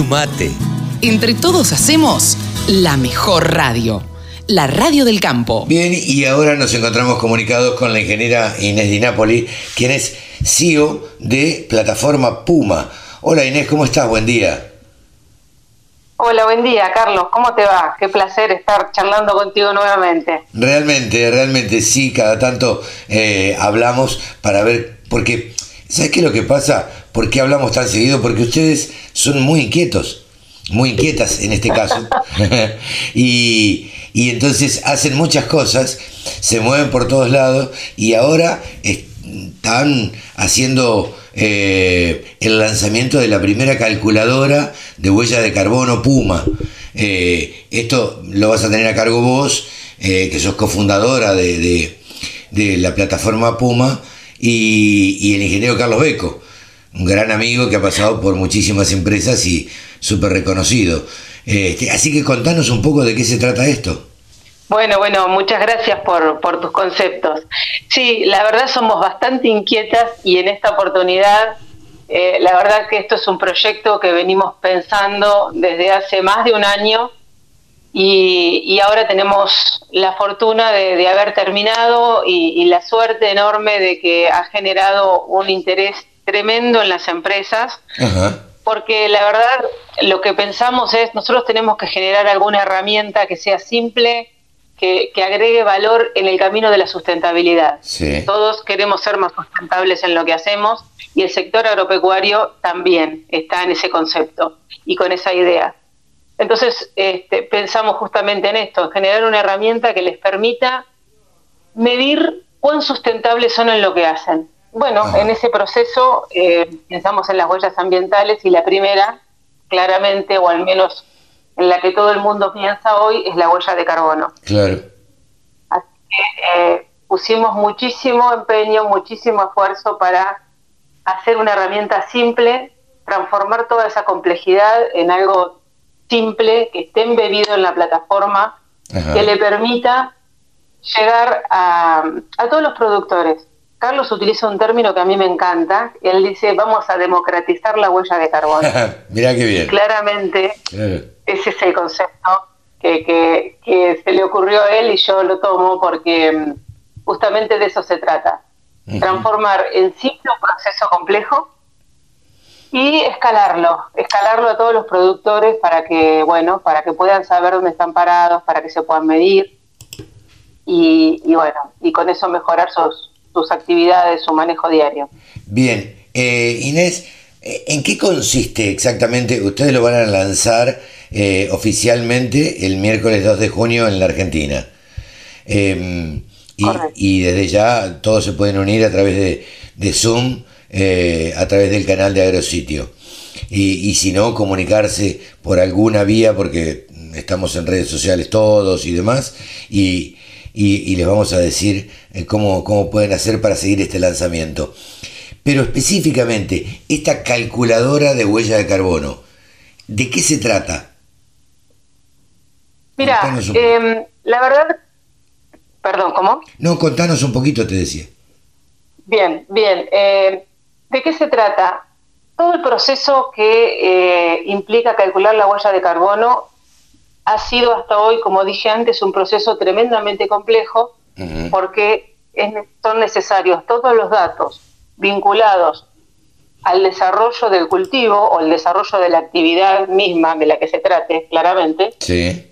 Sumate. Entre todos hacemos la mejor radio. La radio del campo. Bien, y ahora nos encontramos comunicados con la ingeniera Inés Di Napoli, quien es CEO de Plataforma Puma. Hola Inés, ¿cómo estás? Buen día. Hola, buen día, Carlos. ¿Cómo te va? Qué placer estar charlando contigo nuevamente. Realmente, realmente sí, cada tanto eh, hablamos para ver, porque, ¿sabes qué es lo que pasa? ¿Por qué hablamos tan seguido? Porque ustedes son muy inquietos, muy inquietas en este caso. y, y entonces hacen muchas cosas, se mueven por todos lados y ahora están haciendo eh, el lanzamiento de la primera calculadora de huella de carbono Puma. Eh, esto lo vas a tener a cargo vos, eh, que sos cofundadora de, la plataforma Puma, y, el ingeniero Carlos Beco, un gran amigo que ha pasado por muchísimas empresas y súper reconocido. Este, así que contanos un poco de qué se trata esto. Bueno, bueno, muchas gracias por, por tus conceptos. Sí, la verdad somos bastante inquietas y en esta oportunidad, eh, la verdad que esto es un proyecto que venimos pensando desde hace más de un año y, ahora tenemos la fortuna de, haber terminado y, la suerte enorme de que ha generado un interés tremendo en las empresas. Porque la verdad lo que pensamos es, nosotros tenemos que generar alguna herramienta que sea simple, que, agregue valor en el camino de la sustentabilidad. Todos queremos ser más sustentables en lo que hacemos y el sector agropecuario también está en ese concepto y con esa idea. Entonces, este, pensamos justamente en esto, en generar una herramienta que les permita medir cuán sustentables son en lo que hacen. Bueno, en ese proceso eh, pensamos en las huellas ambientales y la primera, claramente, o al menos en la que todo el mundo piensa hoy es la huella de carbono. Claro. Así que eh, pusimos muchísimo empeño, muchísimo esfuerzo para hacer una herramienta simple, transformar toda esa complejidad en algo simple, que esté embebido en la plataforma, que le permita llegar a, a todos los productores. Carlos utiliza un término que a mí me encanta. Él dice, vamos a democratizar la huella de carbono. Mira qué bien. Claramente, ese es el concepto que, se le ocurrió a él y yo lo tomo porque mm, justamente de eso se trata. Transformar en simple un proceso complejo y escalarlo, escalarlo a todos los productores para que, bueno, para que puedan saber dónde están parados, para que se puedan medir y, bueno, y con eso mejorar sus, sus actividades, su manejo diario. Bien, eh, Inés, eh, ¿en qué consiste exactamente? Ustedes lo van a lanzar eh, oficialmente el miércoles 2 de junio en la Argentina. Em, y, desde ya todos se pueden unir a través de, Zoom, eh, a través del canal de Agrositio. Y, si no, comunicarse por alguna vía, porque estamos en redes sociales todos y demás, y, les vamos a decir eh, cómo, cómo pueden hacer para seguir este lanzamiento. Pero específicamente, esta calculadora de huella de carbono, ¿de qué se trata? Mira, em, la verdad, perdón, ¿cómo? No, contanos un poquito, te decía. Bien, bien. Em, ¿De qué se trata? Todo el proceso que eh, implica calcular la huella de carbono ha sido hasta hoy, como dije antes, un proceso tremendamente complejo porque son necesarios todos los datos vinculados al desarrollo del cultivo o el desarrollo de la actividad misma de la que se trate, claramente. Sí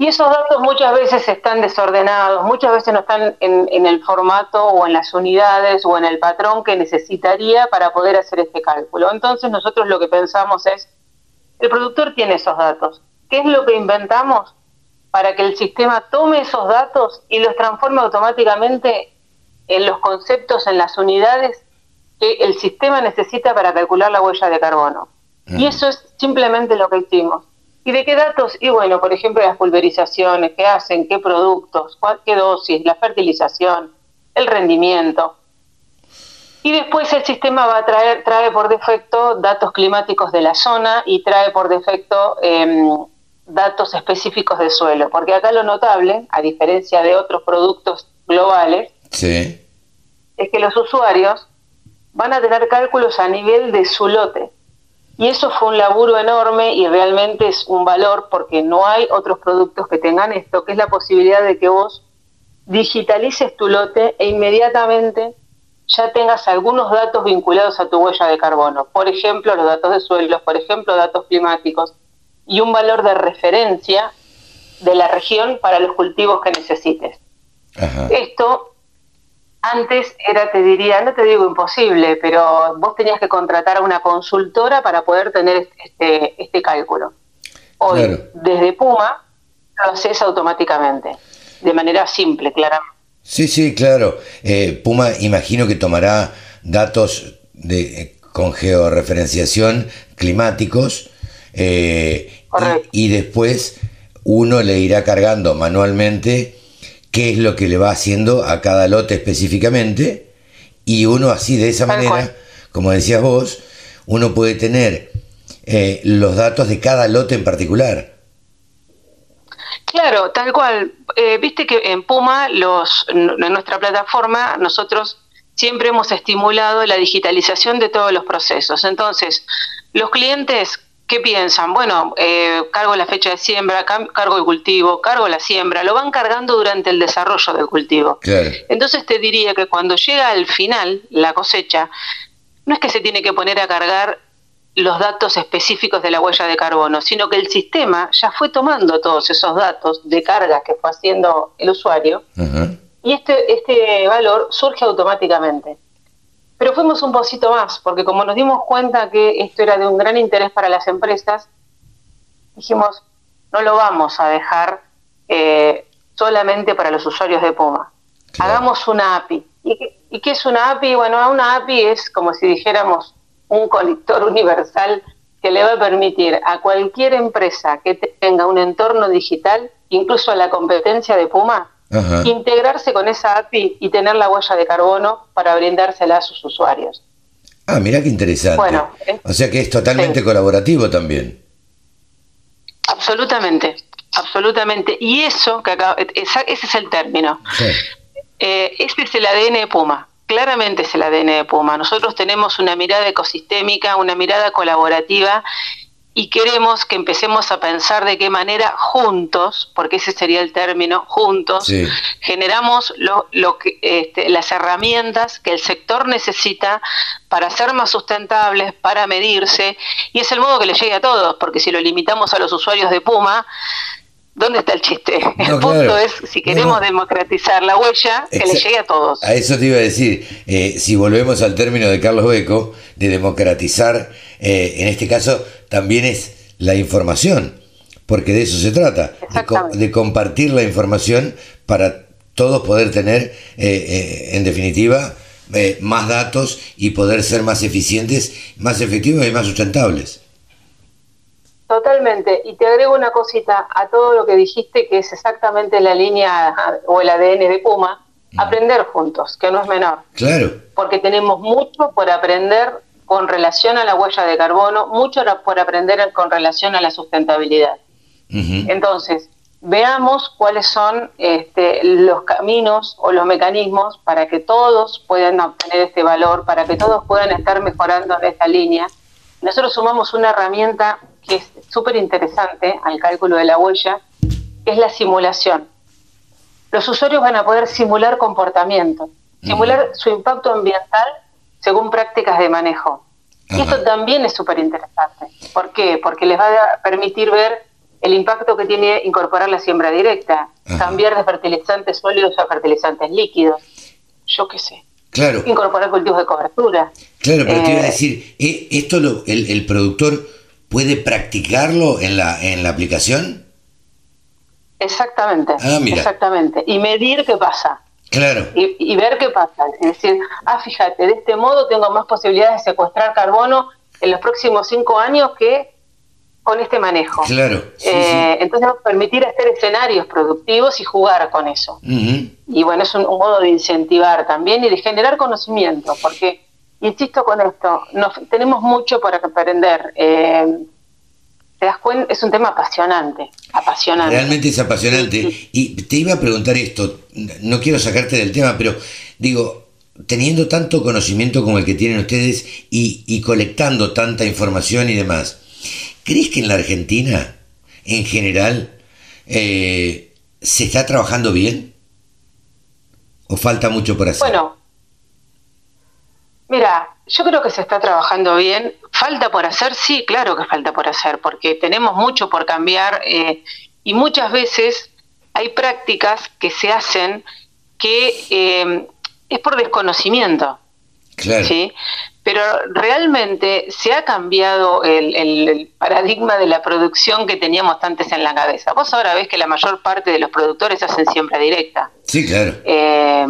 y esos datos muchas veces están desordenados, muchas veces no están en, el formato o en las unidades o en el patrón que necesitaría para poder hacer este cálculo. Entonces nosotros lo que pensamos es, el productor tiene esos datos. ¿Qué es lo que inventamos para que el sistema tome esos datos y los transforme automáticamente en los conceptos, en las unidades que el sistema necesita para calcular la huella de carbono? Y eso es simplemente lo que hicimos. ¿Y de qué datos? Y bueno, por ejemplo, las pulverizaciones, qué hacen, qué productos, qué dosis, la fertilización, el rendimiento. Y después el sistema va a traer, trae por defecto datos climáticos de la zona y trae por defecto em, datos específicos de suelo. Porque acá lo notable, a diferencia de otros productos globales, es que los usuarios van a tener cálculos a nivel de su lote. Y eso fue un laburo enorme y realmente es un valor porque no hay otros productos que tengan esto, que es la posibilidad de que vos digitalices tu lote e inmediatamente ya tengas algunos datos vinculados a tu huella de carbono. Por ejemplo, los datos de suelos, por ejemplo, datos climáticos y un valor de referencia de la región para los cultivos que necesites. Esto antes era, te diría, no te digo imposible, pero vos tenías que contratar a una consultora para poder tener este, este cálculo. Hoy, desde Puma, lo haces automáticamente, de manera simple, claramente. Sí, sí, claro. Eh, Puma imagino que tomará datos de, eh, con georreferenciación climáticos eh, y, y, después uno le irá cargando manualmente qué es lo que le va haciendo a cada lote específicamente y uno así de esa manera, como decías vos, uno puede tener eh, los datos de cada lote en particular. Claro, tal cual. Eh, viste que en Puma, los, en nuestra plataforma, nosotros siempre hemos estimulado la digitalización de todos los procesos. Entonces, los clientes ¿Qué piensan? Bueno, eh, cargo la fecha de siembra, cargo el cultivo, cargo la siembra, lo van cargando durante el desarrollo del cultivo. Entonces te diría que cuando llega al final, la cosecha, no es que se tiene que poner a cargar los datos específicos de la huella de carbono, sino que el sistema ya fue tomando todos esos datos de carga que fue haciendo el usuario y este, este valor surge automáticamente. Pero fuimos un poquito más, porque como nos dimos cuenta que esto era de un gran interés para las empresas, dijimos, no lo vamos a dejar eh, solamente para los usuarios de Puma. Hagamos una API. ¿Y qué, es una API? Bueno, una API es como si dijéramos un conector universal que le va a permitir a cualquier empresa que tenga un entorno digital, incluso a la competencia de Puma, integrarse con esa API y tener la huella de carbono para brindársela a sus usuarios. Ah, mira qué interesante. Bueno, o sea que es totalmente colaborativo también. Absolutamente, absolutamente. Y eso, que acá, ese es el término. Eh, este es el ADN de Puma. Claramente es el ADN de Puma. Nosotros tenemos una mirada ecosistémica, una mirada colaborativa y queremos que empecemos a pensar de qué manera juntos, porque ese sería el término, juntos, generamos lo, lo que, este, las herramientas que el sector necesita para ser más sustentables, para medirse, y es el modo que le llegue a todos, porque si lo limitamos a los usuarios de Puma, ¿Dónde está el chiste? el punto es, si queremos democratizar la huella, que le llegue a todos. A eso te iba a decir, eh, si volvemos al término de Carlos Beco, de democratizar, eh, en este caso también es la información, porque de eso se trata, de, compartir la información para todos poder tener, eh, en definitiva, más datos y poder ser más eficientes, más efectivos y más sustentables. Totalmente. Y te agrego una cosita a todo lo que dijiste, que es exactamente la línea o el ADN de Puma, mm. aprender juntos, que no es menor. Claro. Porque tenemos mucho por aprender con relación a la huella de carbono, mucho por aprender con relación a la sustentabilidad. Entonces, veamos cuáles son este, los caminos o los mecanismos para que todos puedan obtener este valor, para que todos puedan estar mejorando en esta línea. Nosotros sumamos una herramienta que es súper interesante al cálculo de la huella, que es la simulación. Los usuarios van a poder simular comportamiento, simular su impacto ambiental según prácticas de manejo. Y esto también es súper interesante. ¿Por qué? Porque les va a permitir ver el impacto que tiene incorporar la siembra directa, cambiar de fertilizantes sólidos a fertilizantes líquidos, yo qué sé. Claro. Incorporar cultivos de cobertura. Claro, pero te iba a decir, ¿eh, ¿esto lo, el, el productor puede practicarlo en la, en la aplicación? Exactamente. Ah, exactamente. Y medir qué pasa. Claro. Y, ver qué pasa. Es decir, ah, fíjate, de este modo tengo más posibilidades de secuestrar carbono en los próximos cinco años que con este manejo. Claro. Eh, entonces va a permitir hacer escenarios productivos y jugar con eso. Y bueno, es un, modo de incentivar también y de generar conocimiento, porque insisto con esto, nos, tenemos mucho por aprender. Eh, te das cuenta, es un tema apasionante, apasionante. Realmente es apasionante. Y te iba a preguntar esto, no quiero sacarte del tema, pero digo, teniendo tanto conocimiento como el que tienen ustedes y, colectando tanta información y demás, ¿crees que en la Argentina, en general, eh, se está trabajando bien? ¿O falta mucho por hacer? Bueno, mira, yo creo que se está trabajando bien. ¿Falta por hacer? Sí, claro que falta por hacer, porque tenemos mucho por cambiar eh, y muchas veces hay prácticas que se hacen que eh, es por desconocimiento. Claro. ¿sí? Pero realmente se ha cambiado el, paradigma de la producción que teníamos antes en la cabeza. Vos ahora ves que la mayor parte de los productores hacen siembra directa. Sí, claro. Eh,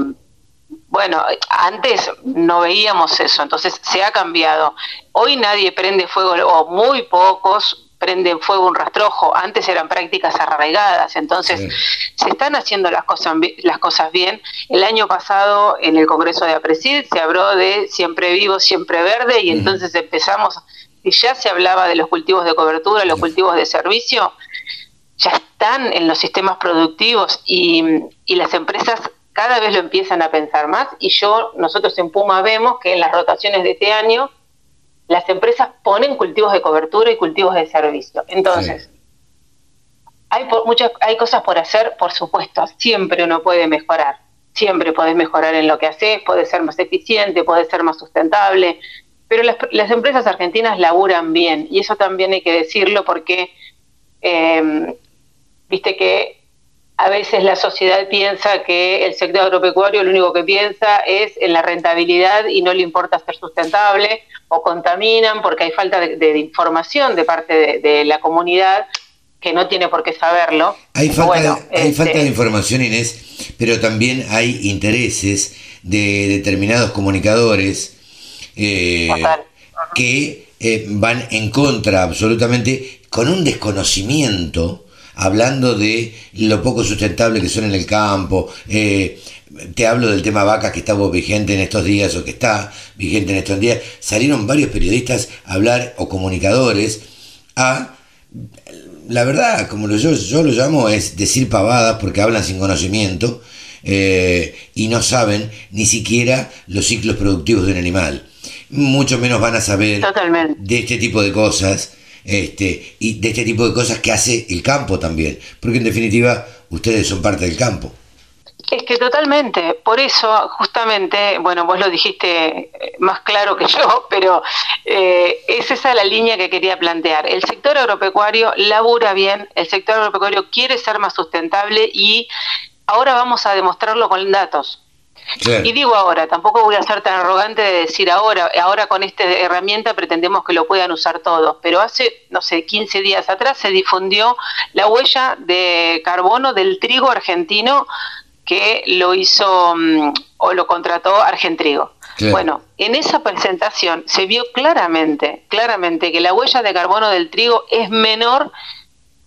bueno, antes no veíamos eso, entonces se ha cambiado. Hoy nadie prende fuego, o muy pocos prenden fuego un rastrojo. Antes eran prácticas arraigadas, entonces se están haciendo las cosas, las cosas bien. El año pasado en el Congreso de Apresid se habló de siempre vivo, siempre verde, y entonces empezamos, y ya se hablaba de los cultivos de cobertura, los cultivos de servicio, ya están en los sistemas productivos y, y las empresas cada vez lo empiezan a pensar más y yo, nosotros en Puma vemos que en las rotaciones de este año las empresas ponen cultivos de cobertura y cultivos de servicio. Entonces, hay muchas hay cosas por hacer, por supuesto, siempre uno puede mejorar. Siempre podés mejorar en lo que haces, puede ser más eficiente, puede ser más sustentable, pero las, empresas argentinas laburan bien y eso también hay que decirlo porque eh, viste que a veces la sociedad piensa que el sector agropecuario lo único que piensa es en la rentabilidad y no le importa ser sustentable o contaminan porque hay falta de, información de parte de, la comunidad que no tiene por qué saberlo. Hay falta, hay falta de este, información, Inés, pero también hay intereses de determinados comunicadores eh, que eh, van en contra absolutamente con un desconocimiento hablando de lo poco sustentable que son en el campo. Eh, te hablo del tema vacas que estaba vigente en estos días o que está vigente en estos días. Salieron varios periodistas a hablar o comunicadores a la verdad, como yo, yo lo llamo, es decir pavadas porque hablan sin conocimiento eh, y no saben ni siquiera los ciclos productivos de un animal. Mucho menos van a saber de este tipo de cosas este, y de este tipo de cosas que hace el campo también, porque en definitiva ustedes son parte del campo. Es que totalmente, por eso justamente, bueno, vos lo dijiste eh, más claro que yo, pero eh, es esa la línea que quería plantear. El sector agropecuario labura bien, el sector agropecuario quiere ser más sustentable y ahora vamos a demostrarlo con datos. Y digo ahora, tampoco voy a ser tan arrogante de decir ahora, ahora con esta herramienta pretendemos que lo puedan usar todos, pero hace, no sé, 15 días atrás se difundió la huella de carbono del trigo argentino que lo hizo mm, o lo contrató Argentrigo. Bueno, en esa presentación se vio claramente, claramente que la huella de carbono del trigo es menor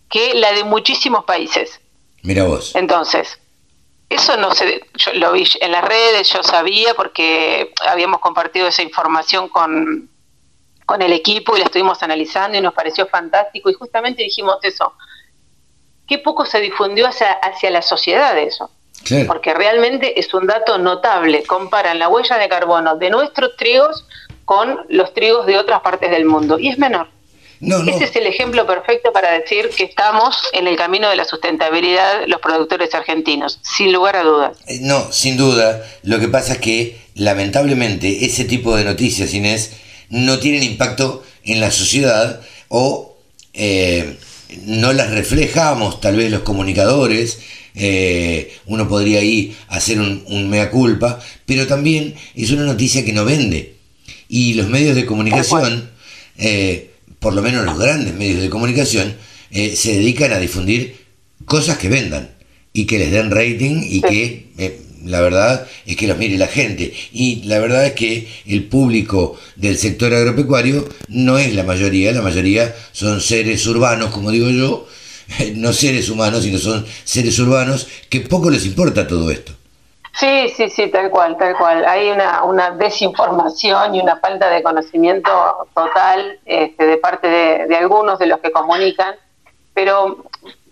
que la de muchísimos países. Mira vos. Entonces, eso no sé, yo lo vi en las redes, yo sabía porque habíamos compartido esa información con, con el equipo y la estuvimos analizando y nos pareció fantástico y justamente dijimos eso. Qué poco se difundió hacia, hacia la sociedad eso. Porque realmente es un dato notable. Comparan la huella de carbono de nuestros trigos con los trigos de otras partes del mundo y es menor. Ese es el ejemplo perfecto para decir que estamos en el camino de la sustentabilidad los productores argentinos, sin lugar a dudas. Eh, no, sin duda. Lo que pasa es que, lamentablemente, ese tipo de noticias, Inés, no tienen impacto en la sociedad o eh, no las reflejamos, tal vez los comunicadores. Eh, uno podría ahí hacer un, mea culpa, pero también es una noticia que no vende. Y los medios de comunicación por lo menos los grandes medios de comunicación, eh, se dedican a difundir cosas que vendan y que les den rating y que eh, la verdad es que los mire la gente. Y la verdad es que el público del sector agropecuario no es la mayoría, la mayoría son seres urbanos, como digo yo, no seres humanos, sino son seres urbanos que poco les importa todo esto. Sí, sí, sí, tal cual, tal cual. Hay una, una desinformación y una falta de conocimiento total este, de parte de, algunos de los que comunican, pero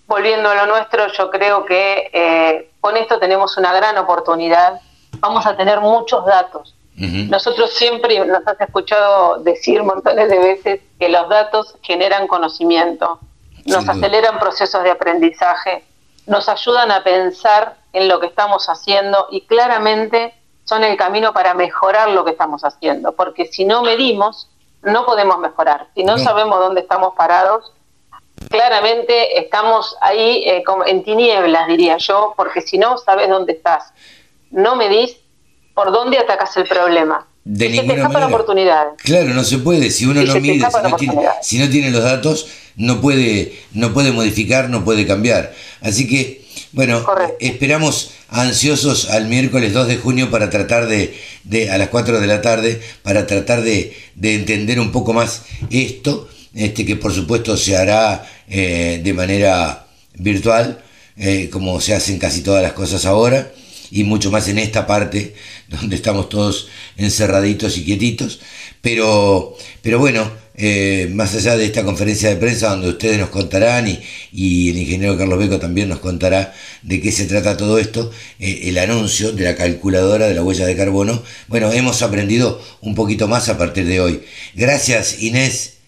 volviendo a lo nuestro, yo creo que eh, con esto tenemos una gran oportunidad vamos a tener muchos datos. Nosotros siempre nos has escuchado decir montones de veces que los datos generan conocimiento, nos aceleran procesos de aprendizaje, nos ayudan a pensar en lo que estamos haciendo y claramente son el camino para mejorar lo que estamos haciendo, porque si no medimos, no podemos mejorar. Si no, sabemos dónde estamos parados, claramente estamos ahí eh, como en tinieblas, diría yo, porque si no sabes dónde estás, no medís, ¿por dónde atacas el problema? De y ninguna se te manera. oportunidades. Claro, no se puede. Si uno no mide, si no, tiene, los datos, no puede, no puede modificar, no puede cambiar. Así que, bueno, esperamos ansiosos al miércoles 2 de junio para tratar de, de a las 4 de la tarde, para tratar de, de entender un poco más esto, este que por supuesto se hará eh, de manera virtual, eh, como se hacen casi todas las cosas ahora y mucho más en esta parte donde estamos todos encerraditos y quietitos. Pero, pero bueno, eh, más allá de esta conferencia de prensa donde ustedes nos contarán y, y, el ingeniero Carlos Beco también nos contará de qué se trata todo esto, eh, el anuncio de la calculadora de la huella de carbono, bueno, hemos aprendido un poquito más a partir de hoy. Gracias Inés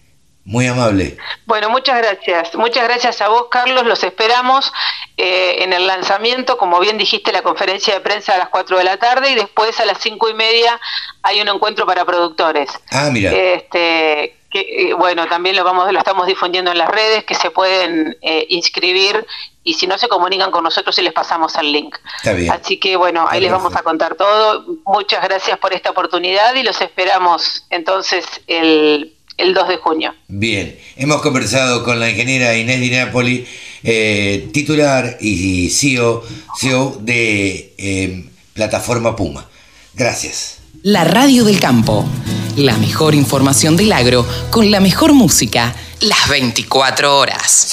muy amable. Bueno, muchas gracias. Muchas gracias a vos, Carlos. Los esperamos eh, en el lanzamiento, como bien dijiste, la conferencia de prensa a las 4 de la tarde y después a las cinco y media hay un encuentro para productores. Ah, mira. Este, que, eh, bueno, también lo, vamos, lo estamos difundiendo en las redes, que se pueden eh, inscribir y si no se comunican con nosotros y les pasamos el link. Está bien. Así que bueno, ahí les vamos a contar todo. Muchas gracias por esta oportunidad y los esperamos entonces el el 2 de junio. Bien, hemos conversado con la ingeniera Inés Di Napoli, eh, titular y CEO, CEO de eh, Plataforma Puma. Gracias. La Radio del Campo, la mejor información del agro con la mejor música, las 24 horas.